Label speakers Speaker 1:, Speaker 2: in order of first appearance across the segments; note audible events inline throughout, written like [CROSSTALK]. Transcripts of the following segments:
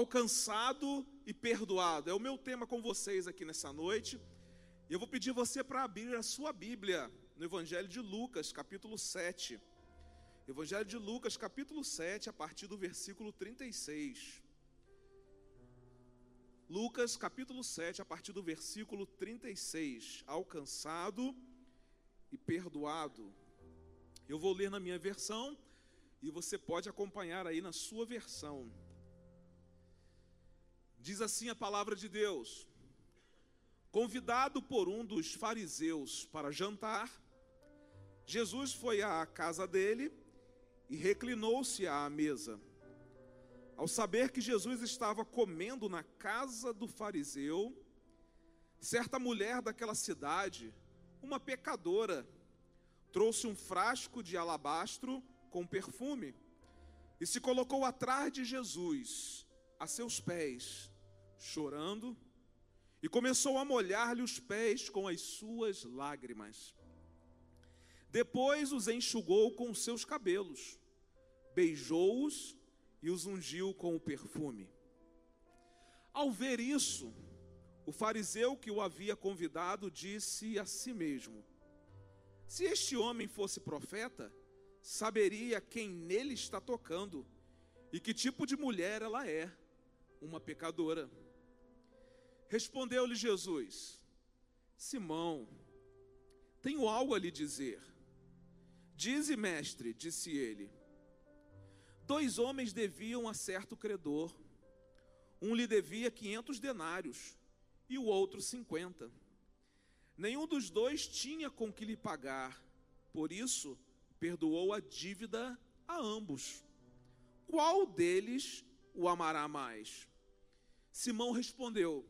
Speaker 1: alcançado e perdoado. É o meu tema com vocês aqui nessa noite. E eu vou pedir você para abrir a sua Bíblia no Evangelho de Lucas, capítulo 7. Evangelho de Lucas, capítulo 7, a partir do versículo 36. Lucas, capítulo 7, a partir do versículo 36. Alcançado e perdoado. Eu vou ler na minha versão e você pode acompanhar aí na sua versão. Diz assim a palavra de Deus: Convidado por um dos fariseus para jantar, Jesus foi à casa dele e reclinou-se à mesa. Ao saber que Jesus estava comendo na casa do fariseu, certa mulher daquela cidade, uma pecadora, trouxe um frasco de alabastro com perfume e se colocou atrás de Jesus, a seus pés, chorando, e começou a molhar-lhe os pés com as suas lágrimas. Depois os enxugou com seus cabelos, beijou-os e os ungiu com o perfume. Ao ver isso, o fariseu que o havia convidado disse a si mesmo: Se este homem fosse profeta, saberia quem nele está tocando e que tipo de mulher ela é, uma pecadora. Respondeu-lhe Jesus: Simão, tenho algo a lhe dizer. Dize, mestre, disse ele. Dois homens deviam a certo credor. Um lhe devia quinhentos denários e o outro cinquenta. Nenhum dos dois tinha com que lhe pagar, por isso perdoou a dívida a ambos. Qual deles o amará mais? Simão respondeu: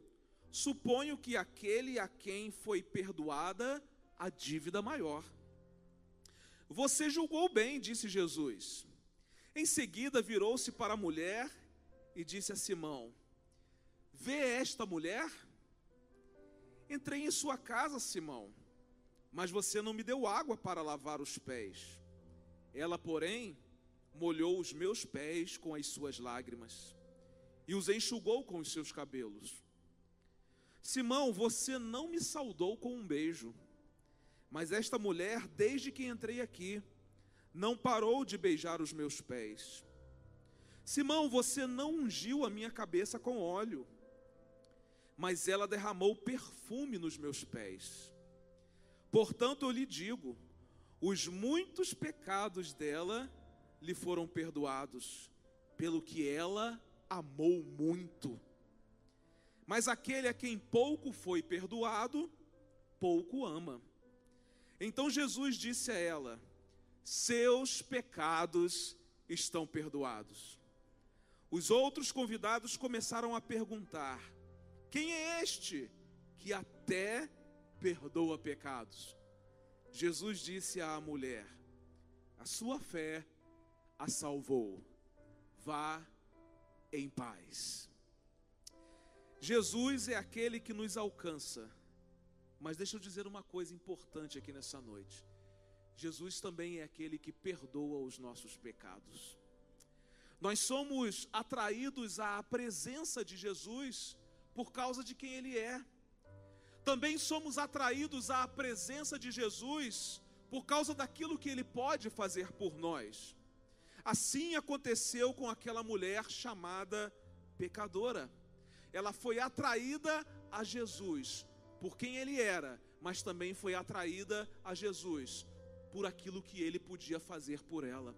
Speaker 1: Suponho que aquele a quem foi perdoada a dívida maior. Você julgou bem, disse Jesus. Em seguida virou-se para a mulher e disse a Simão: Vê esta mulher? Entrei em sua casa, Simão, mas você não me deu água para lavar os pés. Ela, porém, molhou os meus pés com as suas lágrimas e os enxugou com os seus cabelos. Simão, você não me saudou com um beijo, mas esta mulher, desde que entrei aqui, não parou de beijar os meus pés. Simão, você não ungiu a minha cabeça com óleo, mas ela derramou perfume nos meus pés. Portanto, eu lhe digo: os muitos pecados dela lhe foram perdoados, pelo que ela amou muito. Mas aquele a quem pouco foi perdoado, pouco ama. Então Jesus disse a ela: Seus pecados estão perdoados. Os outros convidados começaram a perguntar: Quem é este que até perdoa pecados? Jesus disse à mulher: A sua fé a salvou. Vá em paz. Jesus é aquele que nos alcança. Mas deixa eu dizer uma coisa importante aqui nessa noite. Jesus também é aquele que perdoa os nossos pecados. Nós somos atraídos à presença de Jesus por causa de quem Ele é também somos atraídos à presença de Jesus por causa daquilo que ele pode fazer por nós. Assim aconteceu com aquela mulher chamada pecadora. Ela foi atraída a Jesus por quem ele era, mas também foi atraída a Jesus por aquilo que ele podia fazer por ela.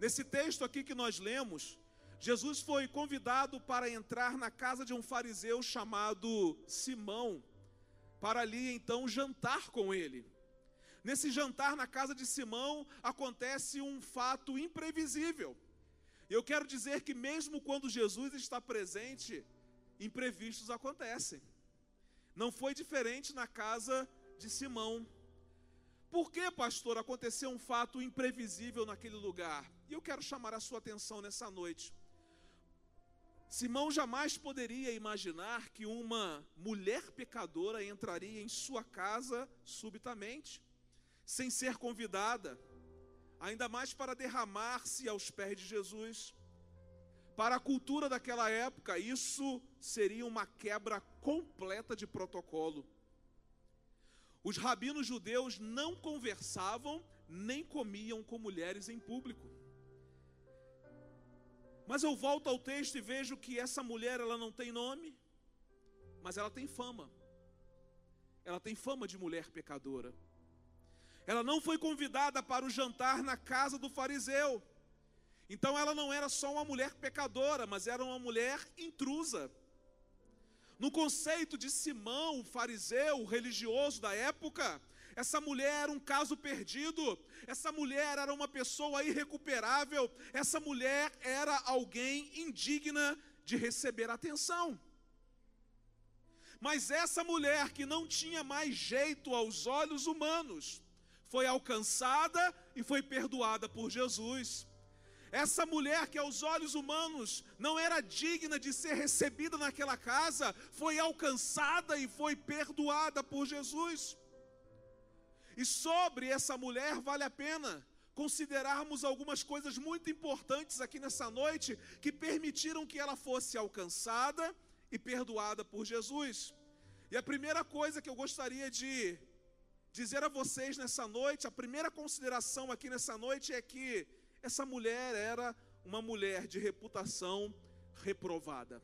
Speaker 1: Nesse texto aqui que nós lemos, Jesus foi convidado para entrar na casa de um fariseu chamado Simão para ali então jantar com ele. Nesse jantar na casa de Simão acontece um fato imprevisível. Eu quero dizer que mesmo quando Jesus está presente, imprevistos acontecem. Não foi diferente na casa de Simão. Por que, pastor, aconteceu um fato imprevisível naquele lugar? E eu quero chamar a sua atenção nessa noite. Simão jamais poderia imaginar que uma mulher pecadora entraria em sua casa subitamente, sem ser convidada, ainda mais para derramar-se aos pés de Jesus. Para a cultura daquela época, isso seria uma quebra completa de protocolo. Os rabinos judeus não conversavam nem comiam com mulheres em público. Mas eu volto ao texto e vejo que essa mulher ela não tem nome, mas ela tem fama. Ela tem fama de mulher pecadora. Ela não foi convidada para o jantar na casa do fariseu. Então ela não era só uma mulher pecadora, mas era uma mulher intrusa. No conceito de Simão, o fariseu, o religioso da época, essa mulher era um caso perdido, essa mulher era uma pessoa irrecuperável, essa mulher era alguém indigna de receber atenção. Mas essa mulher que não tinha mais jeito aos olhos humanos, foi alcançada e foi perdoada por Jesus. Essa mulher que aos olhos humanos não era digna de ser recebida naquela casa, foi alcançada e foi perdoada por Jesus. E sobre essa mulher vale a pena considerarmos algumas coisas muito importantes aqui nessa noite que permitiram que ela fosse alcançada e perdoada por Jesus. E a primeira coisa que eu gostaria de dizer a vocês nessa noite, a primeira consideração aqui nessa noite é que essa mulher era uma mulher de reputação reprovada.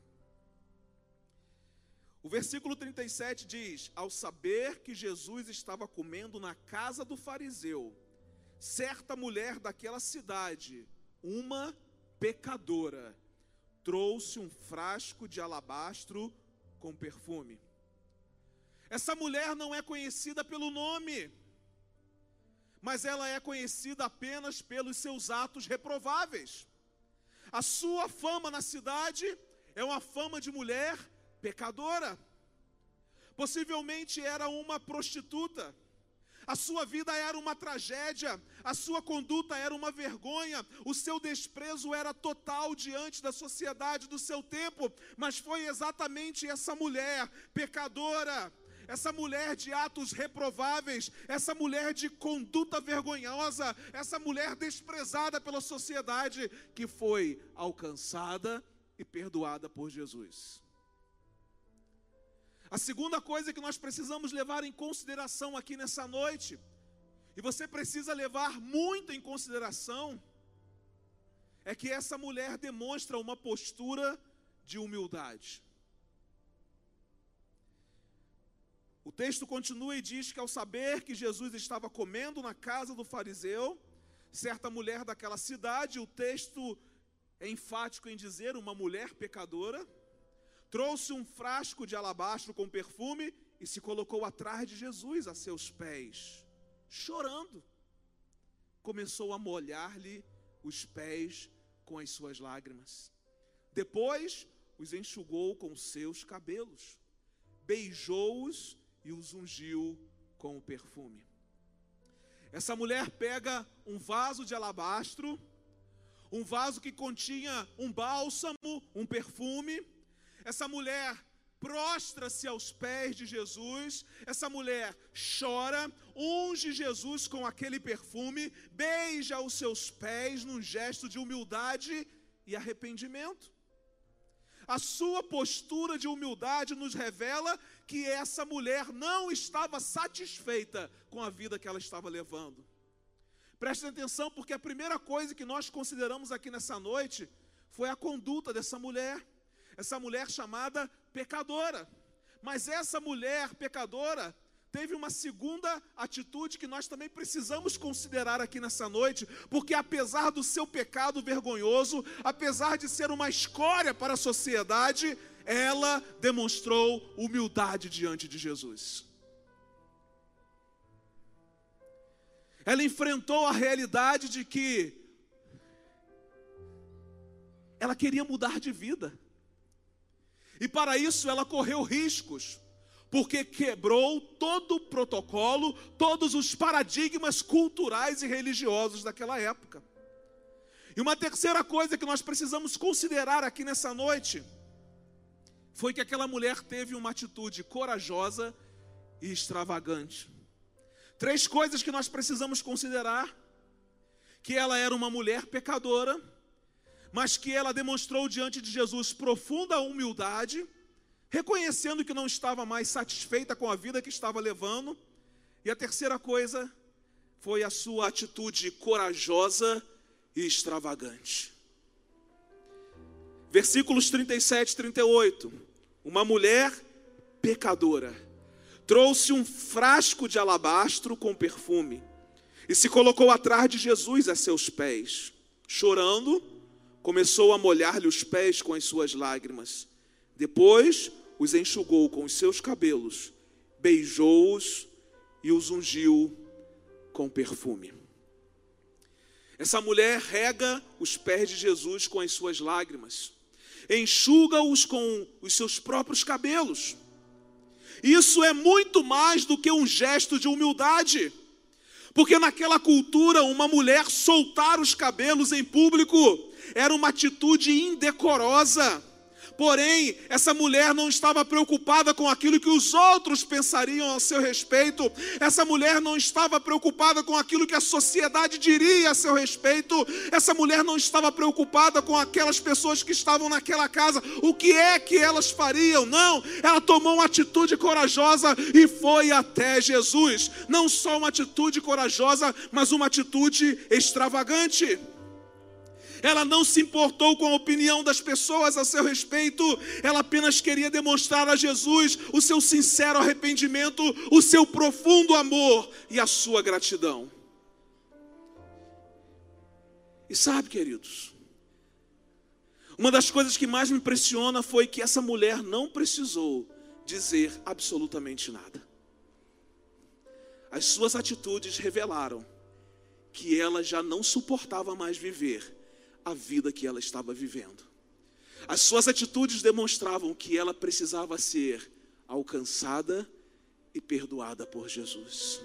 Speaker 1: O versículo 37 diz: Ao saber que Jesus estava comendo na casa do fariseu, certa mulher daquela cidade, uma pecadora, trouxe um frasco de alabastro com perfume. Essa mulher não é conhecida pelo nome, mas ela é conhecida apenas pelos seus atos reprováveis. A sua fama na cidade é uma fama de mulher pecadora. Possivelmente era uma prostituta. A sua vida era uma tragédia, a sua conduta era uma vergonha, o seu desprezo era total diante da sociedade do seu tempo, mas foi exatamente essa mulher pecadora essa mulher de atos reprováveis, essa mulher de conduta vergonhosa, essa mulher desprezada pela sociedade, que foi alcançada e perdoada por Jesus. A segunda coisa que nós precisamos levar em consideração aqui nessa noite, e você precisa levar muito em consideração, é que essa mulher demonstra uma postura de humildade. O texto continua e diz que ao saber que Jesus estava comendo na casa do fariseu, certa mulher daquela cidade, o texto é enfático em dizer uma mulher pecadora, trouxe um frasco de alabastro com perfume e se colocou atrás de Jesus a seus pés, chorando. Começou a molhar-lhe os pés com as suas lágrimas. Depois os enxugou com seus cabelos, beijou-os e os ungiu com o perfume. Essa mulher pega um vaso de alabastro, um vaso que continha um bálsamo, um perfume. Essa mulher prostra-se aos pés de Jesus, essa mulher chora, unge Jesus com aquele perfume, beija os seus pés num gesto de humildade e arrependimento. A sua postura de humildade nos revela que essa mulher não estava satisfeita com a vida que ela estava levando. Preste atenção, porque a primeira coisa que nós consideramos aqui nessa noite foi a conduta dessa mulher, essa mulher chamada pecadora. Mas essa mulher pecadora teve uma segunda atitude que nós também precisamos considerar aqui nessa noite, porque apesar do seu pecado vergonhoso, apesar de ser uma escória para a sociedade, ela demonstrou humildade diante de Jesus. Ela enfrentou a realidade de que ela queria mudar de vida. E para isso ela correu riscos porque quebrou todo o protocolo, todos os paradigmas culturais e religiosos daquela época. E uma terceira coisa que nós precisamos considerar aqui nessa noite foi que aquela mulher teve uma atitude corajosa e extravagante. Três coisas que nós precisamos considerar: que ela era uma mulher pecadora, mas que ela demonstrou diante de Jesus profunda humildade, reconhecendo que não estava mais satisfeita com a vida que estava levando. E a terceira coisa foi a sua atitude corajosa e extravagante. Versículos 37 e 38. Uma mulher pecadora trouxe um frasco de alabastro com perfume e se colocou atrás de Jesus a seus pés. Chorando, começou a molhar-lhe os pés com as suas lágrimas. Depois os enxugou com os seus cabelos, beijou-os e os ungiu com perfume. Essa mulher rega os pés de Jesus com as suas lágrimas, enxuga-os com os seus próprios cabelos. Isso é muito mais do que um gesto de humildade, porque naquela cultura, uma mulher soltar os cabelos em público era uma atitude indecorosa. Porém, essa mulher não estava preocupada com aquilo que os outros pensariam a seu respeito. Essa mulher não estava preocupada com aquilo que a sociedade diria a seu respeito. Essa mulher não estava preocupada com aquelas pessoas que estavam naquela casa. O que é que elas fariam? Não, ela tomou uma atitude corajosa e foi até Jesus. Não só uma atitude corajosa, mas uma atitude extravagante ela não se importou com a opinião das pessoas a seu respeito, ela apenas queria demonstrar a Jesus o seu sincero arrependimento, o seu profundo amor e a sua gratidão. E sabe, queridos, uma das coisas que mais me impressiona foi que essa mulher não precisou dizer absolutamente nada. As suas atitudes revelaram que ela já não suportava mais viver a vida que ela estava vivendo. As suas atitudes demonstravam que ela precisava ser alcançada e perdoada por Jesus.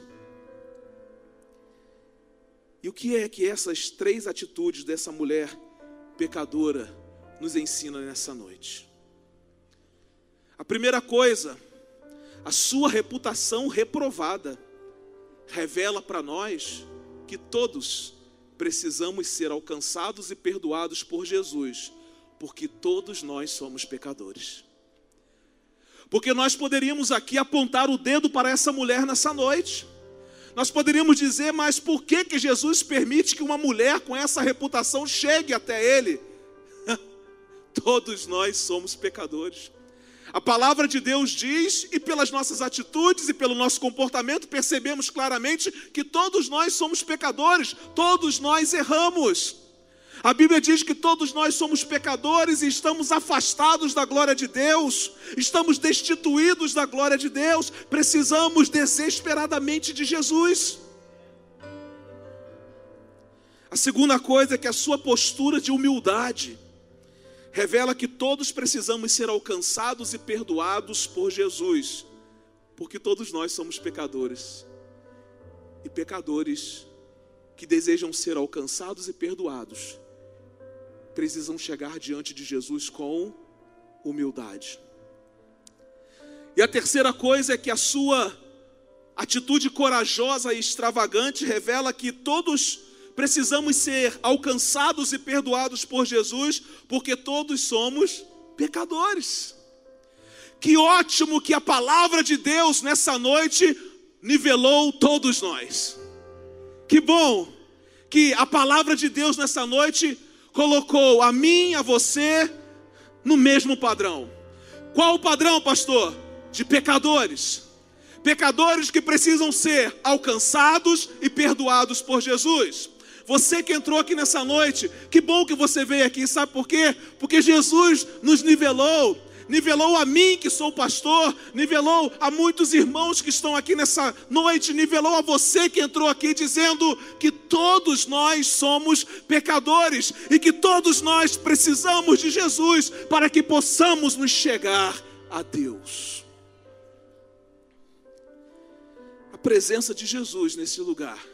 Speaker 1: E o que é que essas três atitudes dessa mulher pecadora nos ensinam nessa noite? A primeira coisa, a sua reputação reprovada revela para nós que todos precisamos ser alcançados e perdoados por Jesus, porque todos nós somos pecadores. Porque nós poderíamos aqui apontar o dedo para essa mulher nessa noite. Nós poderíamos dizer, mas por que que Jesus permite que uma mulher com essa reputação chegue até ele? [LAUGHS] Todos nós somos pecadores. A palavra de Deus diz, e pelas nossas atitudes e pelo nosso comportamento, percebemos claramente que todos nós somos pecadores, todos nós erramos. A Bíblia diz que todos nós somos pecadores e estamos afastados da glória de Deus, estamos destituídos da glória de Deus, precisamos desesperadamente de Jesus. A segunda coisa é que a sua postura de humildade, revela que todos precisamos ser alcançados e perdoados por Jesus, porque todos nós somos pecadores. E pecadores que desejam ser alcançados e perdoados precisam chegar diante de Jesus com humildade. E a terceira coisa é que a sua atitude corajosa e extravagante revela que todos precisamos ser alcançados e perdoados por Jesus, porque todos somos pecadores. Que ótimo que a palavra de Deus nessa noite nivelou todos nós. Que bom que a palavra de Deus nessa noite colocou a mim, a você, no mesmo padrão. Qual o padrão, pastor? De pecadores. Pecadores que precisam ser alcançados e perdoados por Jesus. Você que entrou aqui nessa noite, que bom que você veio aqui, sabe por quê? Porque Jesus nos nivelou, nivelou a mim que sou pastor, nivelou a muitos irmãos que estão aqui nessa noite, nivelou a você que entrou aqui dizendo que todos nós somos pecadores e que todos nós precisamos de Jesus para que possamos nos chegar a Deus. A presença de Jesus nesse lugar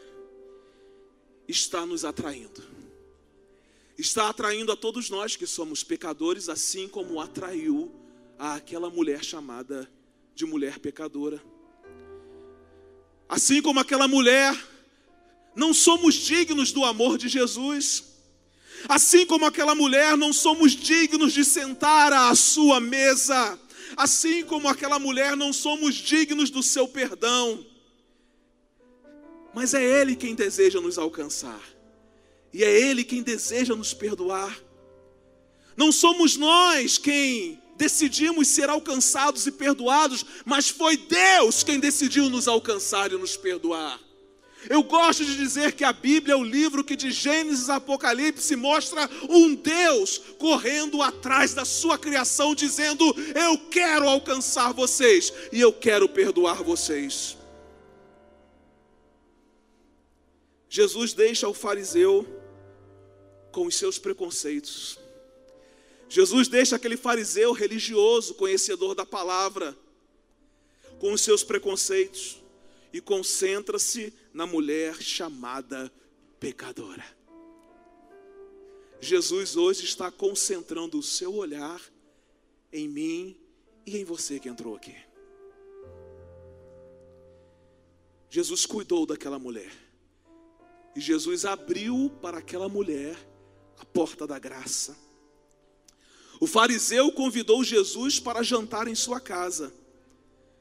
Speaker 1: está nos atraindo. Está atraindo a todos nós que somos pecadores, assim como atraiu aquela mulher chamada de mulher pecadora. Assim como aquela mulher, não somos dignos do amor de Jesus. Assim como aquela mulher, não somos dignos de sentar à sua mesa. Assim como aquela mulher, não somos dignos do seu perdão. Mas é Ele quem deseja nos alcançar, e é Ele quem deseja nos perdoar. Não somos nós quem decidimos ser alcançados e perdoados, mas foi Deus quem decidiu nos alcançar e nos perdoar. Eu gosto de dizer que a Bíblia é o livro que de Gênesis a Apocalipse mostra um Deus correndo atrás da sua criação, dizendo: Eu quero alcançar vocês e eu quero perdoar vocês. Jesus deixa o fariseu com os seus preconceitos. Jesus deixa aquele fariseu religioso, conhecedor da palavra, com os seus preconceitos e concentra-se na mulher chamada pecadora. Jesus hoje está concentrando o seu olhar em mim e em você que entrou aqui. Jesus cuidou daquela mulher. E Jesus abriu para aquela mulher a porta da graça o fariseu convidou Jesus para jantar em sua casa,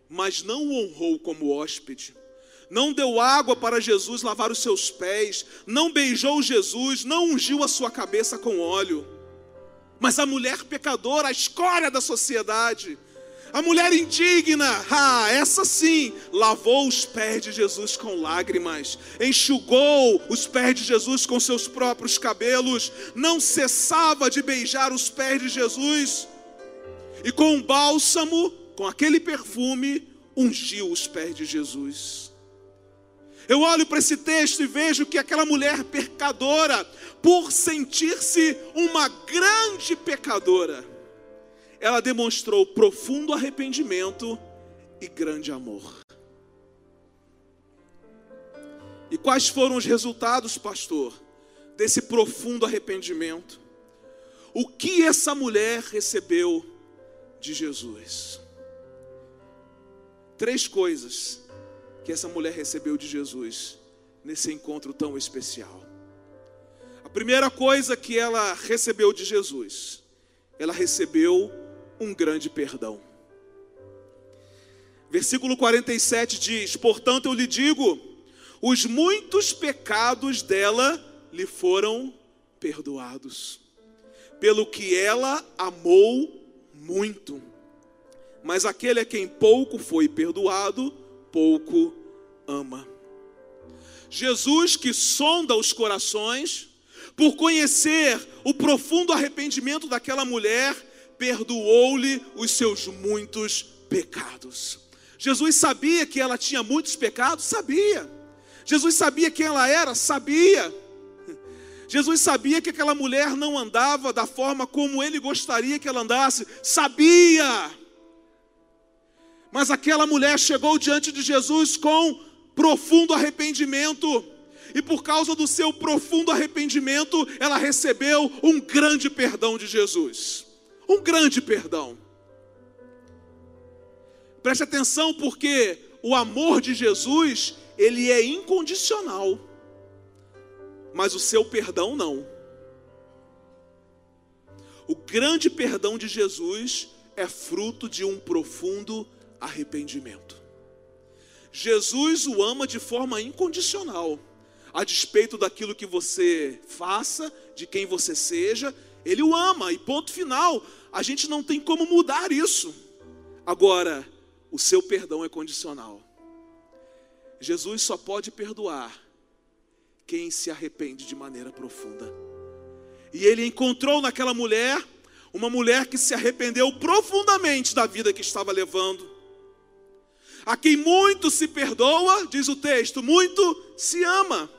Speaker 1: mas não o honrou como hóspede. Não deu água para Jesus lavar os seus pés, não beijou Jesus, não ungiu a sua cabeça com óleo. Mas a mulher pecadora, a escória da sociedade, a mulher indigna, ah, essa sim, lavou os pés de Jesus com lágrimas, enxugou os pés de Jesus com seus próprios cabelos, não cessava de beijar os pés de Jesus, e com um bálsamo, com aquele perfume, ungiu os pés de Jesus. Eu olho para esse texto e vejo que aquela mulher pecadora, por sentir-se uma grande pecadora, ela demonstrou profundo arrependimento e grande amor. E quais foram os resultados, pastor, desse profundo arrependimento? O que essa mulher recebeu de Jesus? Três coisas que essa mulher recebeu de Jesus nesse encontro tão especial. A primeira coisa que ela recebeu de Jesus, ela recebeu um grande perdão. Versículo 47 diz: Portanto, eu lhe digo, os muitos pecados dela lhe foram perdoados, pelo que ela amou muito. Mas aquele a quem pouco foi perdoado, pouco ama. Jesus, que sonda os corações, por conhecer o profundo arrependimento daquela mulher, perdoou-lhe os seus muitos pecados. Jesus sabia que ela tinha muitos pecados? Sabia. Jesus sabia quem ela era? Sabia. Jesus sabia que aquela mulher não andava da forma como ele gostaria que ela andasse? Sabia. Mas aquela mulher chegou diante de Jesus com profundo arrependimento. E por causa do seu profundo arrependimento, ela recebeu um grande perdão de Jesus um grande perdão. Preste atenção porque o amor de Jesus, ele é incondicional. Mas o seu perdão não. O grande perdão de Jesus é fruto de um profundo arrependimento. Jesus o ama de forma incondicional, a despeito daquilo que você faça, de quem você seja, ele o ama, e ponto final. A gente não tem como mudar isso. Agora, o seu perdão é condicional. Jesus só pode perdoar quem se arrepende de maneira profunda. E ele encontrou naquela mulher uma mulher que se arrependeu profundamente da vida que estava levando. A quem muito se perdoa, diz o texto, muito se ama.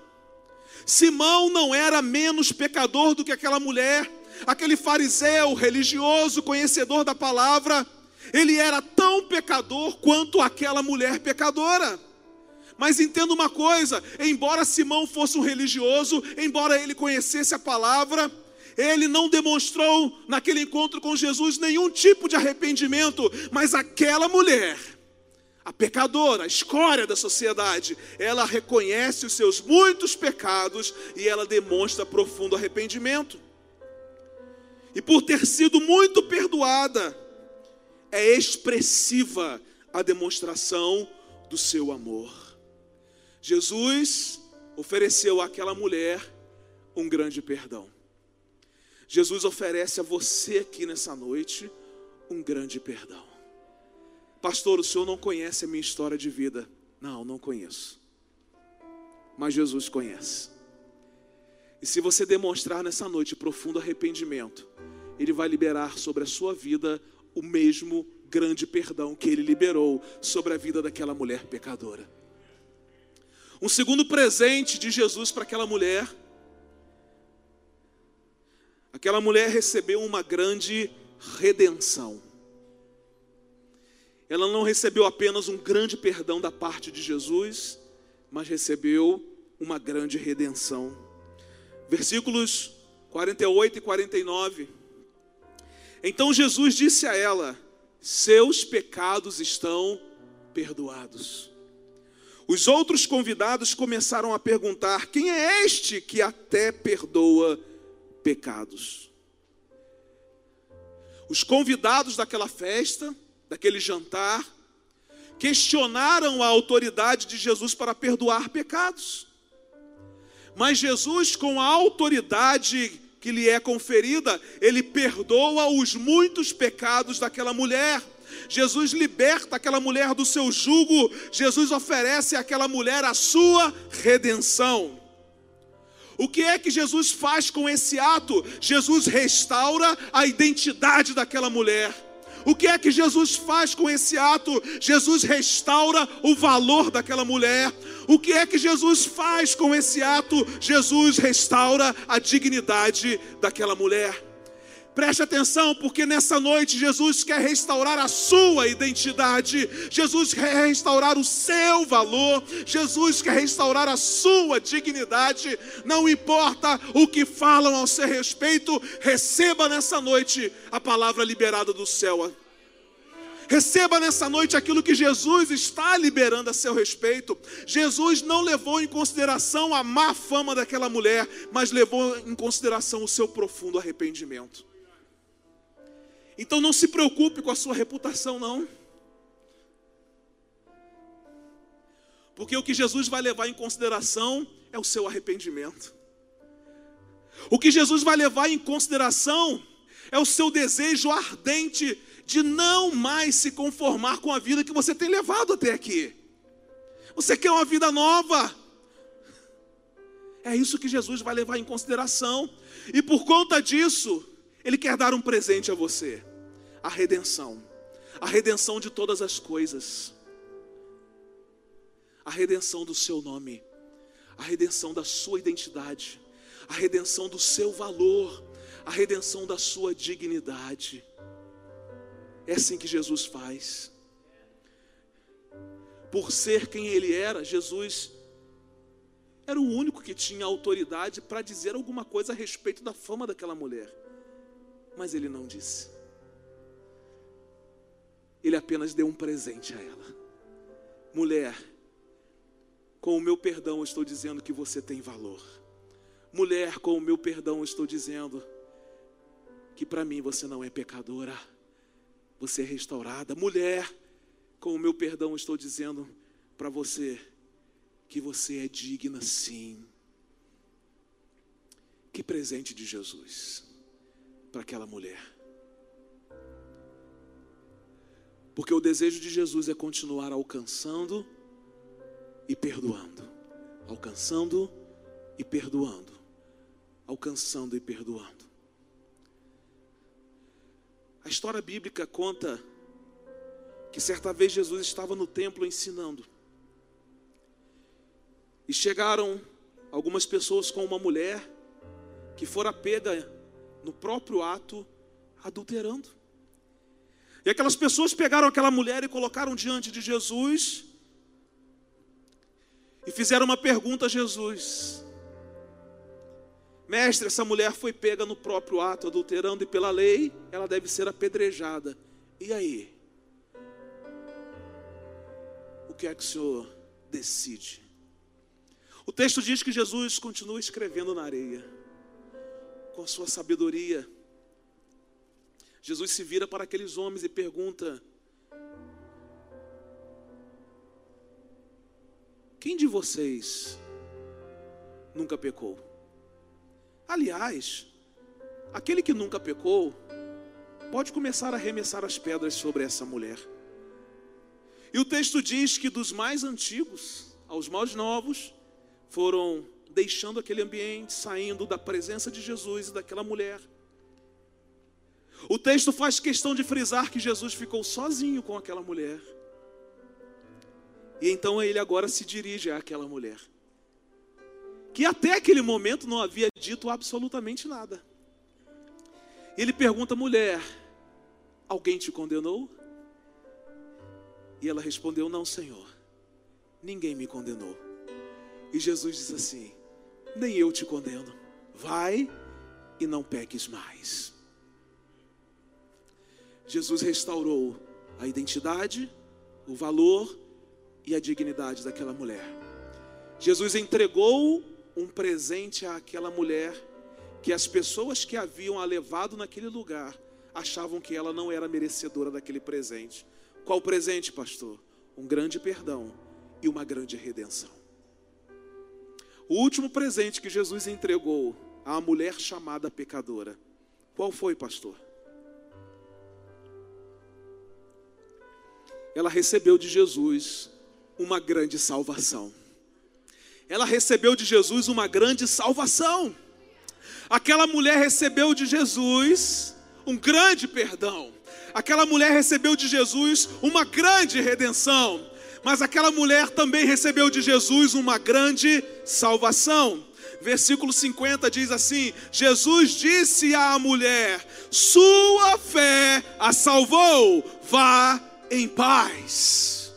Speaker 1: Simão não era menos pecador do que aquela mulher, aquele fariseu religioso, conhecedor da palavra, ele era tão pecador quanto aquela mulher pecadora. Mas entenda uma coisa: embora Simão fosse um religioso, embora ele conhecesse a palavra, ele não demonstrou naquele encontro com Jesus nenhum tipo de arrependimento, mas aquela mulher, a pecadora, a escória da sociedade, ela reconhece os seus muitos pecados e ela demonstra profundo arrependimento. E por ter sido muito perdoada, é expressiva a demonstração do seu amor. Jesus ofereceu àquela mulher um grande perdão. Jesus oferece a você aqui nessa noite um grande perdão. Pastor, o senhor não conhece a minha história de vida. Não, não conheço. Mas Jesus conhece. E se você demonstrar nessa noite profundo arrependimento, Ele vai liberar sobre a sua vida o mesmo grande perdão que Ele liberou sobre a vida daquela mulher pecadora. Um segundo presente de Jesus para aquela mulher. Aquela mulher recebeu uma grande redenção. Ela não recebeu apenas um grande perdão da parte de Jesus, mas recebeu uma grande redenção. Versículos 48 e 49. Então Jesus disse a ela: Seus pecados estão perdoados. Os outros convidados começaram a perguntar: Quem é este que até perdoa pecados? Os convidados daquela festa daquele jantar, questionaram a autoridade de Jesus para perdoar pecados. Mas Jesus, com a autoridade que lhe é conferida, ele perdoa os muitos pecados daquela mulher. Jesus liberta aquela mulher do seu jugo, Jesus oferece àquela mulher a sua redenção. O que é que Jesus faz com esse ato? Jesus restaura a identidade daquela mulher. O que é que Jesus faz com esse ato? Jesus restaura o valor daquela mulher. O que é que Jesus faz com esse ato? Jesus restaura a dignidade daquela mulher. Preste atenção, porque nessa noite Jesus quer restaurar a sua identidade, Jesus quer restaurar o seu valor, Jesus quer restaurar a sua dignidade. Não importa o que falam ao seu respeito, receba nessa noite a palavra liberada do céu. Receba nessa noite aquilo que Jesus está liberando a seu respeito. Jesus não levou em consideração a má fama daquela mulher, mas levou em consideração o seu profundo arrependimento. Então não se preocupe com a sua reputação, não. Porque o que Jesus vai levar em consideração é o seu arrependimento. O que Jesus vai levar em consideração é o seu desejo ardente de não mais se conformar com a vida que você tem levado até aqui. Você quer uma vida nova. É isso que Jesus vai levar em consideração. E por conta disso, Ele quer dar um presente a você: a redenção. A redenção de todas as coisas. A redenção do seu nome. A redenção da sua identidade. A redenção do seu valor. A redenção da sua dignidade. É assim que Jesus faz. Por ser quem ele era, Jesus era o único que tinha autoridade para dizer alguma coisa a respeito da fama daquela mulher. Mas ele não disse. Ele apenas deu um presente a ela. Mulher, com o meu perdão eu estou dizendo que você tem valor. Mulher, com o meu perdão eu estou dizendo que para mim você não é pecadora você é restaurada. Mulher, com o meu perdão, estou dizendo para você que você é digna sim. Que presente de Jesus para aquela mulher. Porque o desejo de Jesus é continuar alcançando e perdoando. Alcançando e perdoando. Alcançando e perdoando. A história bíblica conta que certa vez Jesus estava no templo ensinando. E chegaram algumas pessoas com uma mulher que fora pega no próprio ato adulterando. E aquelas pessoas pegaram aquela mulher e colocaram diante de Jesus e fizeram uma pergunta a Jesus: Mestre, essa mulher foi pega no próprio ato, adulterando, e pela lei ela deve ser apedrejada. E aí? O que é que o senhor decide? O texto diz que Jesus continua escrevendo na areia, com a sua sabedoria, Jesus se vira para aqueles homens e pergunta: Quem de vocês nunca pecou? Aliás, aquele que nunca pecou, pode começar a arremessar as pedras sobre essa mulher. E o texto diz que dos mais antigos aos mais novos foram deixando aquele ambiente, saindo da presença de Jesus e daquela mulher. O texto faz questão de frisar que Jesus ficou sozinho com aquela mulher. E então ele agora se dirige àquela mulher, que até aquele momento não havia dito absolutamente nada. Ele pergunta à mulher: Alguém te condenou? E ela respondeu: Não, Senhor, ninguém me condenou. E Jesus diz assim: Nem eu te condeno. Vai e não peques mais. Jesus restaurou a identidade, o valor e a dignidade daquela mulher. Jesus entregou um presente àquela mulher que as pessoas que haviam a levado naquele lugar achavam que ela não era merecedora daquele presente. Qual presente, pastor? Um grande perdão e uma grande redenção. O último presente que Jesus entregou à mulher chamada pecadora, qual foi, pastor? Ela recebeu de Jesus uma grande salvação. Ela recebeu de Jesus uma grande salvação. Aquela mulher recebeu de Jesus um grande perdão. Aquela mulher recebeu de Jesus uma grande redenção. Mas aquela mulher também recebeu de Jesus uma grande salvação. Versículo 50 diz assim: Jesus disse à mulher: Sua fé a salvou, vá em paz.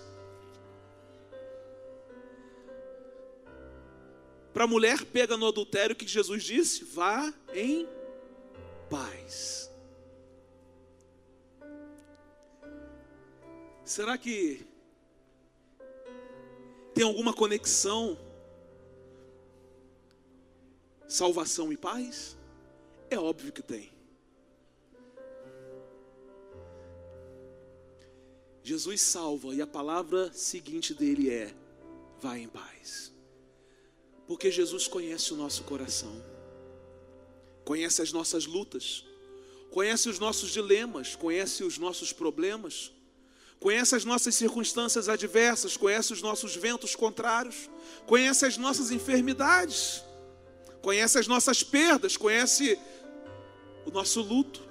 Speaker 1: Para a mulher pega no adultério, o que Jesus disse? Vá em paz. Será que tem alguma conexão? Salvação e paz? É óbvio que tem. Jesus salva e a palavra seguinte dele é: vá em paz. Porque Jesus conhece o nosso coração, conhece as nossas lutas, conhece os nossos dilemas, conhece os nossos problemas conhece as nossas circunstâncias adversas, conhece os nossos ventos contrários, conhece as nossas enfermidades, conhece as nossas perdas, conhece o nosso luto.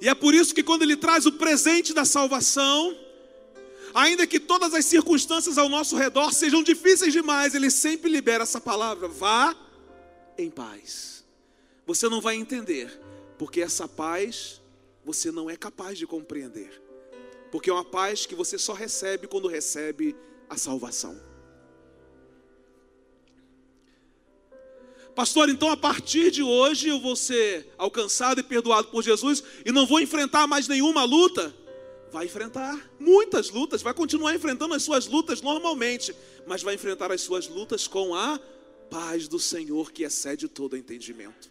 Speaker 1: E é por isso que quando Ele traz o presente da salvação, ainda que todas as circunstâncias ao nosso redor sejam difíceis demais, Ele sempre libera essa palavra: vá em paz. Você não vai entender, porque essa paz você não é capaz de compreender porque é uma paz que você só recebe quando recebe a salvação. Pastor, então a partir de hoje eu vou ser alcançado e perdoado por Jesus e não vou enfrentar mais nenhuma luta? Vai enfrentar muitas lutas, vai continuar enfrentando as suas lutas normalmente, mas vai enfrentar as suas lutas com a paz do Senhor que excede todo entendimento.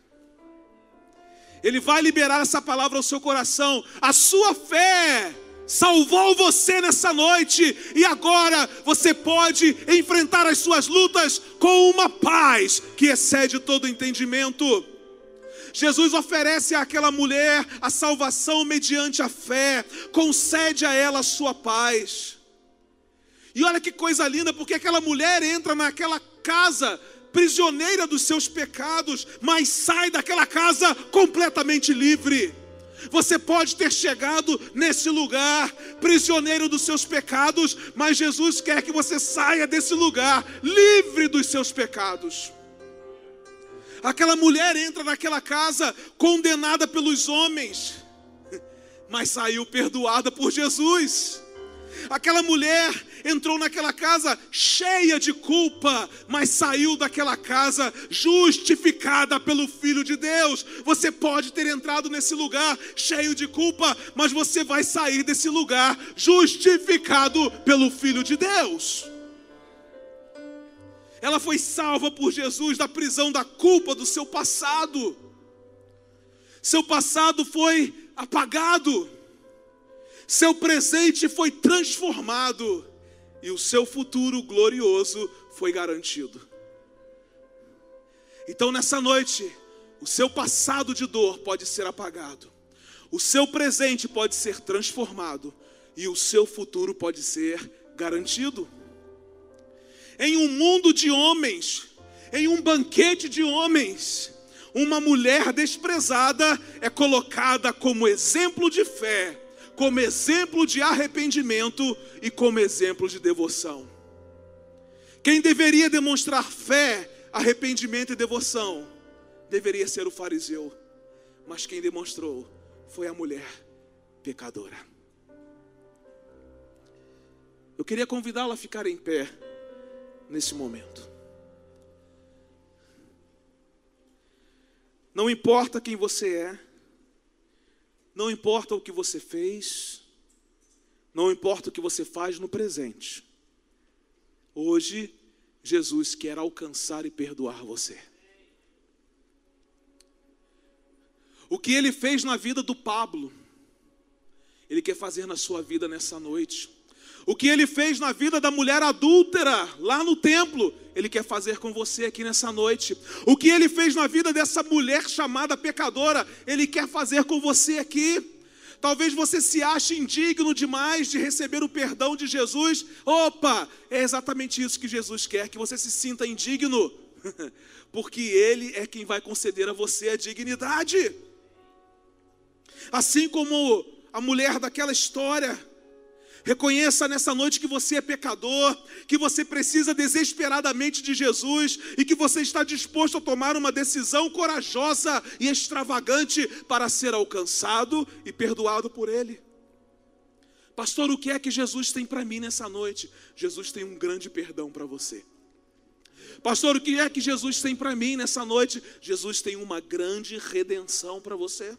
Speaker 1: Ele vai liberar essa palavra ao seu coração, a sua fé salvou você nessa noite, e agora você pode enfrentar as suas lutas com uma paz que excede todo entendimento. Jesus oferece àquela mulher a salvação mediante a fé, concede a ela a sua paz. E olha que coisa linda, porque aquela mulher entra naquela casa prisioneira dos seus pecados, mas sai daquela casa completamente livre. Você pode ter chegado nesse lugar, prisioneiro dos seus pecados, mas Jesus quer que você saia desse lugar livre dos seus pecados. Aquela mulher entra naquela casa condenada pelos homens, mas saiu perdoada por Jesus. Aquela mulher entrou naquela casa cheia de culpa, mas saiu daquela casa justificada pelo Filho de Deus. Você pode ter entrado nesse lugar cheio de culpa, mas você vai sair desse lugar justificado pelo Filho de Deus. Ela foi salva por Jesus da prisão da culpa do seu passado. Seu passado foi apagado. Seu presente foi transformado e o seu futuro glorioso foi garantido. Então, nessa noite, o seu passado de dor pode ser apagado, o seu presente pode ser transformado e o seu futuro pode ser garantido. Em um mundo de homens, em um banquete de homens, uma mulher desprezada é colocada como exemplo de fé, como exemplo de arrependimento e como exemplo de devoção. Quem deveria demonstrar fé, arrependimento e devoção deveria ser o fariseu, mas quem demonstrou foi a mulher pecadora. Eu queria convidá-la a ficar em pé nesse momento. Não importa quem você é, não importa o que você fez, não importa o que você faz no presente. Hoje, Jesus quer alcançar e perdoar você. O que ele fez na vida do Pablo, ele quer fazer na sua vida nessa noite. O que ele fez na vida da mulher adúltera lá no templo, ele quer fazer com você aqui nessa noite. O que ele fez na vida dessa mulher chamada pecadora, ele quer fazer com você aqui. Talvez você se ache indigno demais de receber o perdão de Jesus. Opa, é exatamente isso que Jesus quer, que você se sinta indigno, [LAUGHS] porque Ele é quem vai conceder a você a dignidade. Assim como a mulher daquela história, Reconheça nessa noite que você é pecador, que você precisa desesperadamente de Jesus e que você está disposto a tomar uma decisão corajosa e extravagante para ser alcançado e perdoado por Ele. Pastor, o que é que Jesus tem para mim nessa noite? Jesus tem um grande perdão para você. Pastor, o que é que Jesus tem para mim nessa noite? Jesus tem uma grande redenção para você.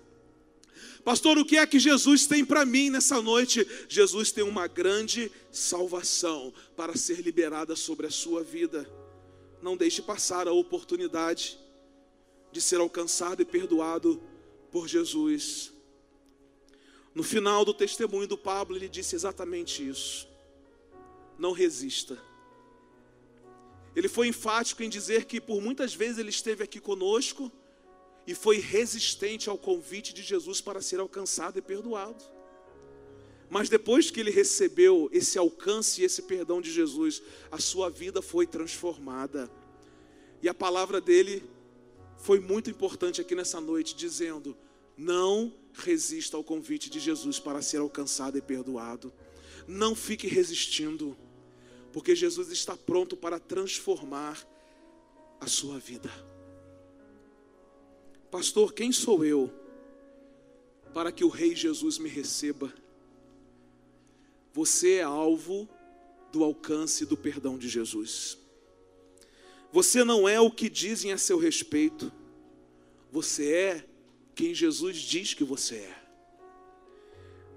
Speaker 1: Pastor, o que é que Jesus tem para mim nessa noite? Jesus tem uma grande salvação para ser liberada sobre a sua vida. Não deixe passar a oportunidade de ser alcançado e perdoado por Jesus. No final do testemunho do Pablo, ele disse exatamente isso. Não resista. Ele foi enfático em dizer que por muitas vezes ele esteve aqui conosco e foi resistente ao convite de Jesus para ser alcançado e perdoado. Mas depois que ele recebeu esse alcance e esse perdão de Jesus, a sua vida foi transformada. E a palavra dele foi muito importante aqui nessa noite, dizendo: não resista ao convite de Jesus para ser alcançado e perdoado. Não fique resistindo, porque Jesus está pronto para transformar a sua vida. Pastor, quem sou eu para que o Rei Jesus me receba? Você é alvo do alcance do perdão de Jesus. Você não é o que dizem a seu respeito, você é quem Jesus diz que você é.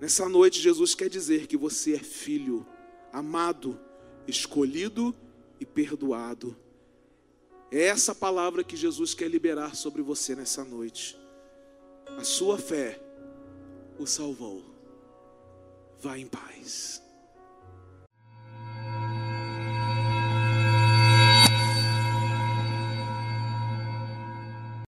Speaker 1: Nessa noite, Jesus quer dizer que você é filho, amado, escolhido e perdoado é essa palavra que Jesus quer liberar sobre você nessa noite. A sua fé o salvou. Vá em paz.